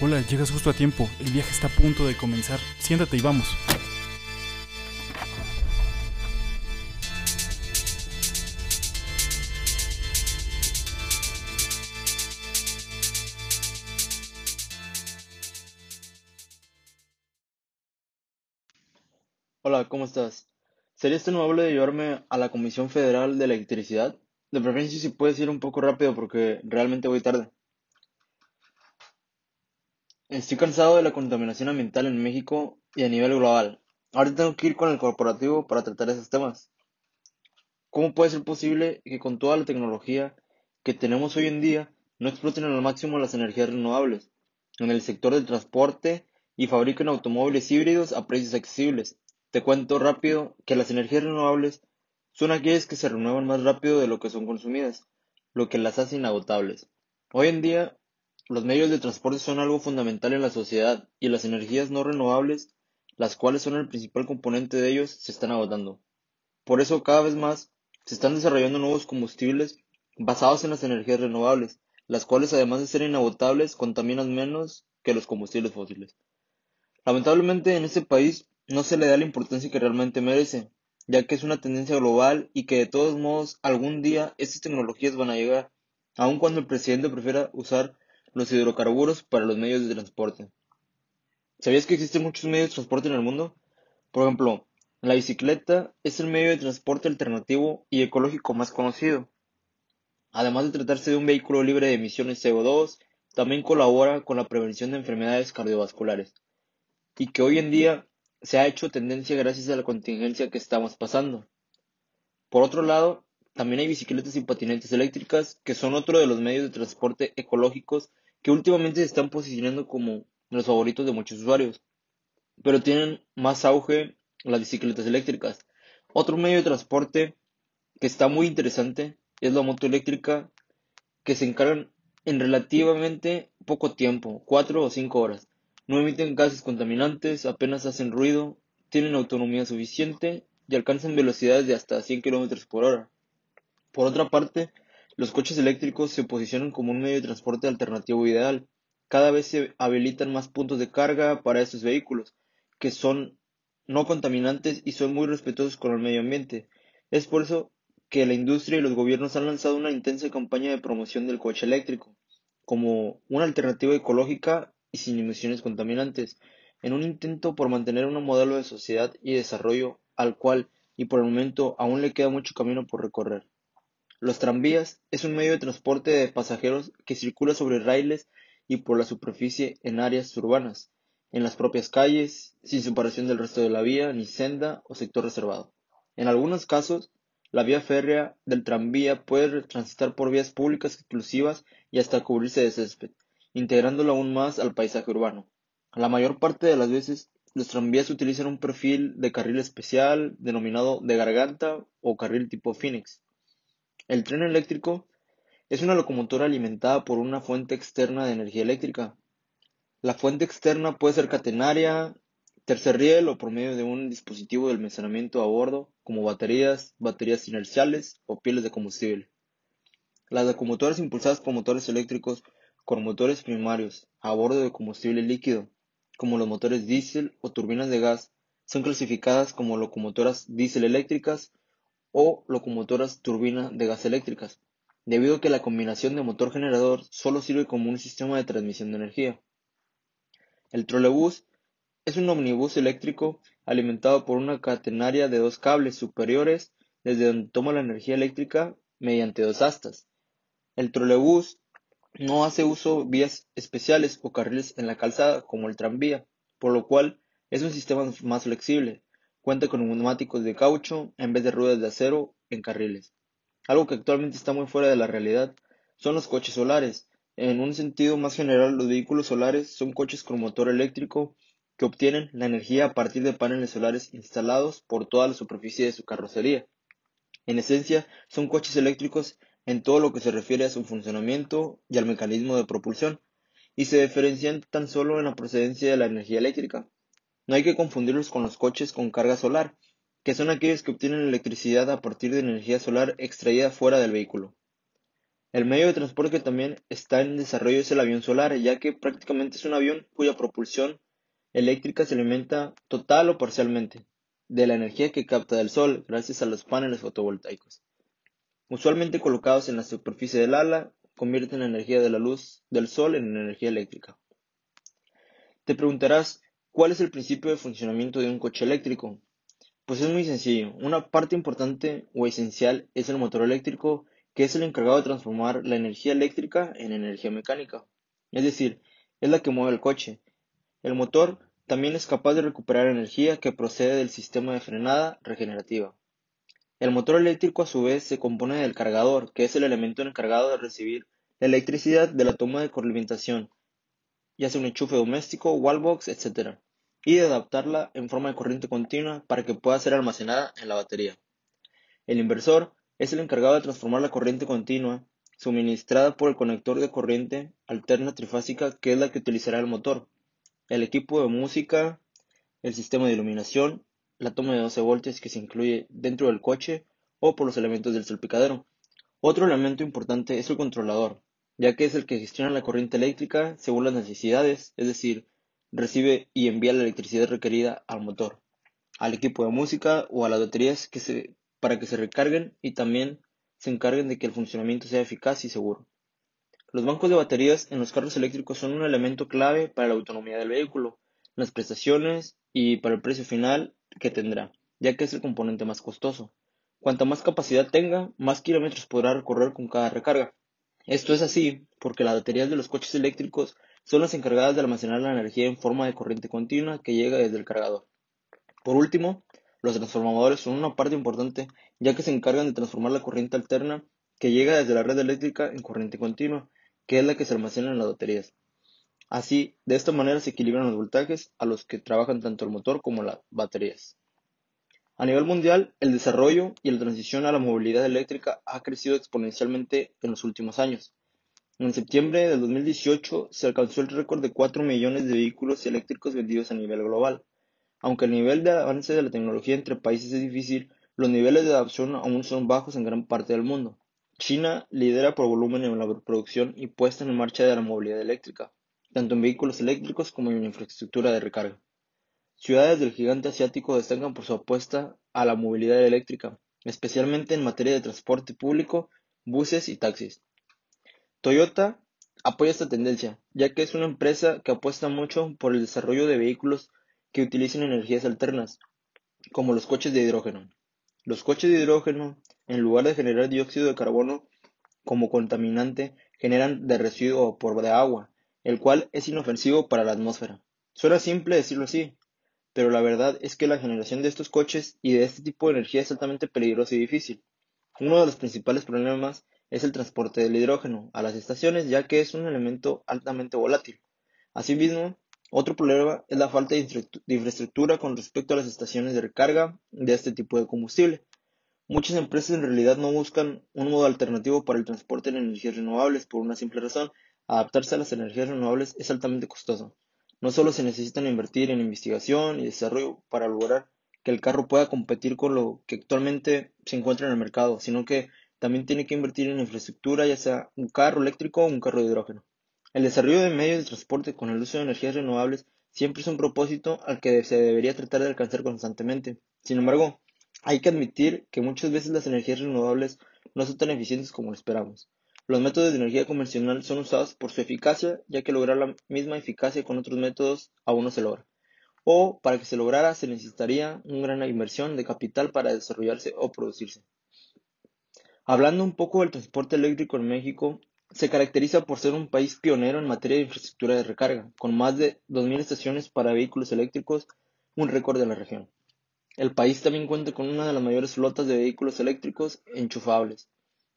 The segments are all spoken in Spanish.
Hola, llegas justo a tiempo. El viaje está a punto de comenzar. Siéntate y vamos. Hola, ¿cómo estás? ¿Serías tan amable de llevarme a la Comisión Federal de Electricidad? De preferencia si puedes ir un poco rápido porque realmente voy tarde. Estoy cansado de la contaminación ambiental en México y a nivel global. Ahora tengo que ir con el corporativo para tratar esos temas. ¿Cómo puede ser posible que con toda la tecnología que tenemos hoy en día no exploten al máximo las energías renovables en el sector del transporte y fabriquen automóviles híbridos a precios accesibles? Te cuento rápido que las energías renovables son aquellas que se renuevan más rápido de lo que son consumidas, lo que las hace inagotables. Hoy en día los medios de transporte son algo fundamental en la sociedad y las energías no renovables, las cuales son el principal componente de ellos, se están agotando. Por eso cada vez más se están desarrollando nuevos combustibles basados en las energías renovables, las cuales además de ser inagotables contaminan menos que los combustibles fósiles. Lamentablemente en este país no se le da la importancia que realmente merece, ya que es una tendencia global y que de todos modos algún día estas tecnologías van a llegar, aun cuando el presidente prefiera usar los hidrocarburos para los medios de transporte. ¿Sabías que existen muchos medios de transporte en el mundo? Por ejemplo, la bicicleta es el medio de transporte alternativo y ecológico más conocido. Además de tratarse de un vehículo libre de emisiones CO2, también colabora con la prevención de enfermedades cardiovasculares y que hoy en día se ha hecho tendencia gracias a la contingencia que estamos pasando. Por otro lado, también hay bicicletas y patinetes eléctricas, que son otro de los medios de transporte ecológicos que últimamente se están posicionando como los favoritos de muchos usuarios, pero tienen más auge las bicicletas eléctricas. Otro medio de transporte que está muy interesante es la moto eléctrica, que se encargan en relativamente poco tiempo, 4 o 5 horas. No emiten gases contaminantes, apenas hacen ruido, tienen autonomía suficiente y alcanzan velocidades de hasta 100 km por hora. Por otra parte, los coches eléctricos se posicionan como un medio de transporte alternativo ideal. Cada vez se habilitan más puntos de carga para estos vehículos, que son no contaminantes y son muy respetuosos con el medio ambiente. Es por eso que la industria y los gobiernos han lanzado una intensa campaña de promoción del coche eléctrico, como una alternativa ecológica y sin emisiones contaminantes, en un intento por mantener un modelo de sociedad y desarrollo al cual y por el momento aún le queda mucho camino por recorrer. Los tranvías es un medio de transporte de pasajeros que circula sobre raíles y por la superficie en áreas urbanas, en las propias calles, sin separación del resto de la vía, ni senda o sector reservado. En algunos casos, la vía férrea del tranvía puede transitar por vías públicas exclusivas y hasta cubrirse de césped, integrándolo aún más al paisaje urbano. La mayor parte de las veces, los tranvías utilizan un perfil de carril especial denominado de garganta o carril tipo Phoenix, el tren eléctrico es una locomotora alimentada por una fuente externa de energía eléctrica. La fuente externa puede ser catenaria, tercer riel o por medio de un dispositivo de almacenamiento a bordo, como baterías, baterías inerciales o pieles de combustible. Las locomotoras impulsadas por motores eléctricos con motores primarios a bordo de combustible líquido, como los motores diésel o turbinas de gas, son clasificadas como locomotoras diésel eléctricas o locomotoras turbina de gas eléctricas, debido a que la combinación de motor generador solo sirve como un sistema de transmisión de energía. El trolebús es un omnibus eléctrico alimentado por una catenaria de dos cables superiores desde donde toma la energía eléctrica mediante dos astas. El trolebús no hace uso de vías especiales o carriles en la calzada como el tranvía, por lo cual es un sistema más flexible, Cuenta con neumáticos de caucho en vez de ruedas de acero en carriles. Algo que actualmente está muy fuera de la realidad son los coches solares. En un sentido más general, los vehículos solares son coches con motor eléctrico que obtienen la energía a partir de paneles solares instalados por toda la superficie de su carrocería. En esencia, son coches eléctricos en todo lo que se refiere a su funcionamiento y al mecanismo de propulsión, y se diferencian tan solo en la procedencia de la energía eléctrica. No hay que confundirlos con los coches con carga solar, que son aquellos que obtienen electricidad a partir de energía solar extraída fuera del vehículo. El medio de transporte que también está en desarrollo es el avión solar, ya que prácticamente es un avión cuya propulsión eléctrica se alimenta total o parcialmente de la energía que capta del sol gracias a los paneles fotovoltaicos. Usualmente colocados en la superficie del ala, convierten la energía de la luz del sol en energía eléctrica. Te preguntarás, ¿cuál es el principio de funcionamiento de un coche eléctrico? Pues es muy sencillo. Una parte importante o esencial es el motor eléctrico, que es el encargado de transformar la energía eléctrica en energía mecánica. Es decir, es la que mueve el coche. El motor también es capaz de recuperar energía que procede del sistema de frenada regenerativa. El motor eléctrico a su vez se compone del cargador, que es el elemento encargado de recibir la electricidad de la toma de corrientación, ya sea un enchufe doméstico, wallbox, etc., y de adaptarla en forma de corriente continua para que pueda ser almacenada en la batería. El inversor es el encargado de transformar la corriente continua suministrada por el conector de corriente alterna trifásica que es la que utilizará el motor el equipo de música, el sistema de iluminación, la toma de 12 voltios que se incluye dentro del coche o por los elementos del salpicadero. Otro elemento importante es el controlador, ya que es el que gestiona la corriente eléctrica según las necesidades, es decir, recibe y envía la electricidad requerida al motor, al equipo de música o a las baterías para que se recarguen y también se encarguen de que el funcionamiento sea eficaz y seguro. Los bancos de baterías en los carros eléctricos son un elemento clave para la autonomía del vehículo, las prestaciones y para el precio final que tendrá, ya que es el componente más costoso. Cuanta más capacidad tenga, más kilómetros podrá recorrer con cada recarga. Esto es así porque las baterías de los coches eléctricos son las encargadas de almacenar la energía en forma de corriente continua que llega desde el cargador. Por último, los transformadores son una parte importante ya que se encargan de transformar la corriente alterna que llega desde la red eléctrica en corriente continua, que es la que se almacena en las baterías. Así, de esta manera se equilibran los voltajes a los que trabajan tanto el motor como las baterías. A nivel mundial, el desarrollo y la transición a la movilidad eléctrica ha crecido exponencialmente en los últimos años. En septiembre del 2018 se alcanzó el récord de 4 millones de vehículos eléctricos vendidos a nivel global. Aunque el nivel de avance de la tecnología entre países es difícil, los niveles de adopción aún son bajos en gran parte del mundo. China lidera por volumen en la producción y puesta en marcha de la movilidad eléctrica, tanto en vehículos eléctricos como en infraestructura de recarga. Ciudades del gigante asiático destacan por su apuesta a la movilidad eléctrica, especialmente en materia de transporte público, buses y taxis. Toyota apoya esta tendencia, ya que es una empresa que apuesta mucho por el desarrollo de vehículos que utilicen energías alternas, como los coches de hidrógeno. Los coches de hidrógeno en lugar de generar dióxido de carbono como contaminante, generan de residuo vapor de agua, el cual es inofensivo para la atmósfera. Suena simple decirlo así, pero la verdad es que la generación de estos coches y de este tipo de energía es altamente peligrosa y difícil. Uno de los principales problemas es el transporte del hidrógeno a las estaciones, ya que es un elemento altamente volátil. Asimismo, otro problema es la falta de infraestructura con respecto a las estaciones de recarga de este tipo de combustible, Muchas empresas en realidad no buscan un modo alternativo para el transporte de energías renovables por una simple razón. Adaptarse a las energías renovables es altamente costoso. No solo se necesitan invertir en investigación y desarrollo para lograr que el carro pueda competir con lo que actualmente se encuentra en el mercado, sino que también tiene que invertir en infraestructura, ya sea un carro eléctrico o un carro de hidrógeno. El desarrollo de medios de transporte con el uso de energías renovables siempre es un propósito al que se debería tratar de alcanzar constantemente. Sin embargo, hay que admitir que muchas veces las energías renovables no son tan eficientes como lo esperamos. Los métodos de energía convencional son usados por su eficacia, ya que lograr la misma eficacia con otros métodos aún no se logra. O para que se lograra se necesitaría una gran inversión de capital para desarrollarse o producirse. Hablando un poco del transporte eléctrico en México, se caracteriza por ser un país pionero en materia de infraestructura de recarga, con más de 2.000 estaciones para vehículos eléctricos, un récord de la región. El país también cuenta con una de las mayores flotas de vehículos eléctricos enchufables.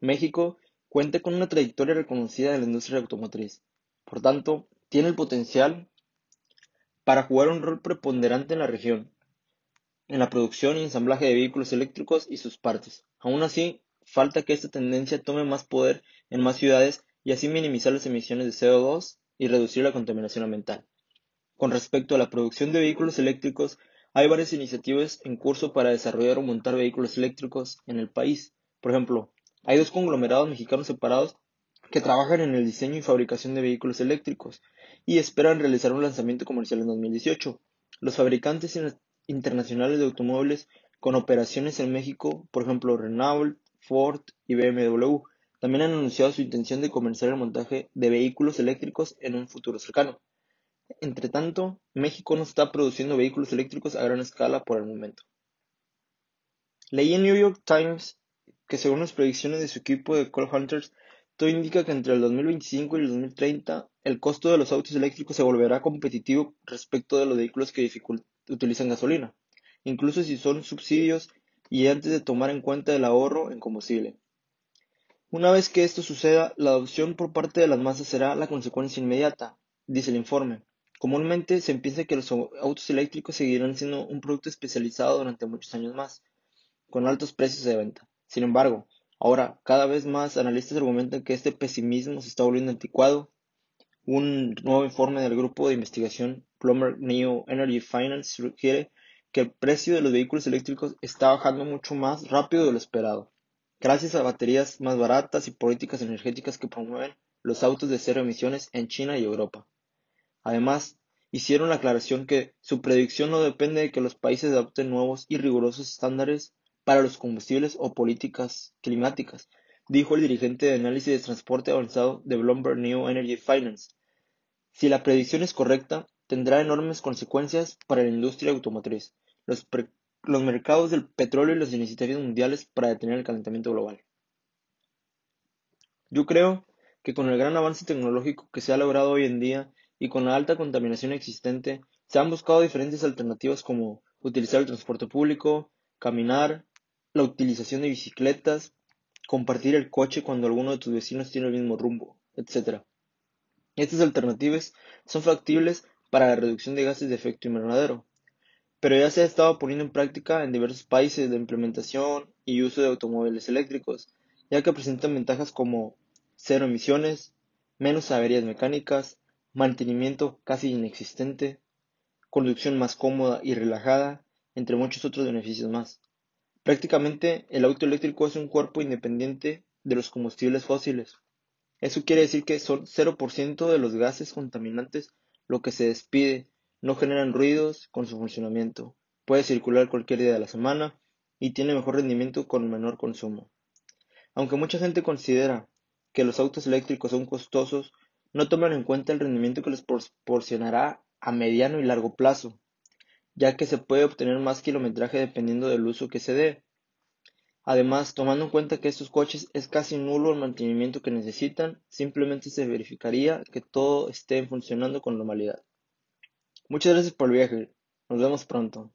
México cuenta con una trayectoria reconocida de la industria automotriz. Por tanto, tiene el potencial para jugar un rol preponderante en la región, en la producción y ensamblaje de vehículos eléctricos y sus partes. Aún así, falta que esta tendencia tome más poder en más ciudades y así minimizar las emisiones de CO2 y reducir la contaminación ambiental. Con respecto a la producción de vehículos eléctricos, hay varias iniciativas en curso para desarrollar o montar vehículos eléctricos en el país. Por ejemplo, hay dos conglomerados mexicanos separados que trabajan en el diseño y fabricación de vehículos eléctricos y esperan realizar un lanzamiento comercial en 2018. Los fabricantes internacionales de automóviles con operaciones en México, por ejemplo Renault, Ford y BMW, también han anunciado su intención de comenzar el montaje de vehículos eléctricos en un futuro cercano. Entre tanto, México no está produciendo vehículos eléctricos a gran escala por el momento. Leí en New York Times que según las predicciones de su equipo de Call Hunters, todo indica que entre el 2025 y el 2030 el costo de los autos eléctricos se volverá competitivo respecto de los vehículos que utilizan gasolina, incluso si son subsidios y antes de tomar en cuenta el ahorro en combustible. Una vez que esto suceda, la adopción por parte de las masas será la consecuencia inmediata, dice el informe. Comúnmente se piensa que los autos eléctricos seguirán siendo un producto especializado durante muchos años más, con altos precios de venta. Sin embargo, ahora cada vez más analistas argumentan que este pesimismo se está volviendo anticuado. Un nuevo informe del grupo de investigación Plumber New Energy Finance sugiere que el precio de los vehículos eléctricos está bajando mucho más rápido de lo esperado, gracias a baterías más baratas y políticas energéticas que promueven los autos de cero emisiones en China y Europa. Además, hicieron la aclaración que su predicción no depende de que los países adopten nuevos y rigurosos estándares para los combustibles o políticas climáticas, dijo el dirigente de análisis de transporte avanzado de Bloomberg New Energy Finance. Si la predicción es correcta, tendrá enormes consecuencias para la industria automotriz, los, los mercados del petróleo y las iniciativas mundiales para detener el calentamiento global. Yo creo que con el gran avance tecnológico que se ha logrado hoy en día y con la alta contaminación existente, se han buscado diferentes alternativas como utilizar el transporte público, caminar, la utilización de bicicletas, compartir el coche cuando alguno de tus vecinos tiene el mismo rumbo, etc. Estas alternativas son factibles para la reducción de gases de efecto invernadero, pero ya se ha estado poniendo en práctica en diversos países de implementación y uso de automóviles eléctricos, ya que presentan ventajas como cero emisiones, menos averías mecánicas, mantenimiento casi inexistente, conducción más cómoda y relajada, entre muchos otros beneficios más. Prácticamente el auto eléctrico es un cuerpo independiente de los combustibles fósiles. Eso quiere decir que son 0% de los gases contaminantes lo que se despide, no generan ruidos con su funcionamiento, puede circular cualquier día de la semana y tiene mejor rendimiento con menor consumo. Aunque mucha gente considera que los autos eléctricos son costosos, no toman en cuenta el rendimiento que les proporcionará a mediano y largo plazo ya que se puede obtener más kilometraje dependiendo del uso que se dé. Además, tomando en cuenta que estos coches es casi nulo el mantenimiento que necesitan, simplemente se verificaría que todo esté funcionando con normalidad. Muchas gracias por el viaje. Nos vemos pronto.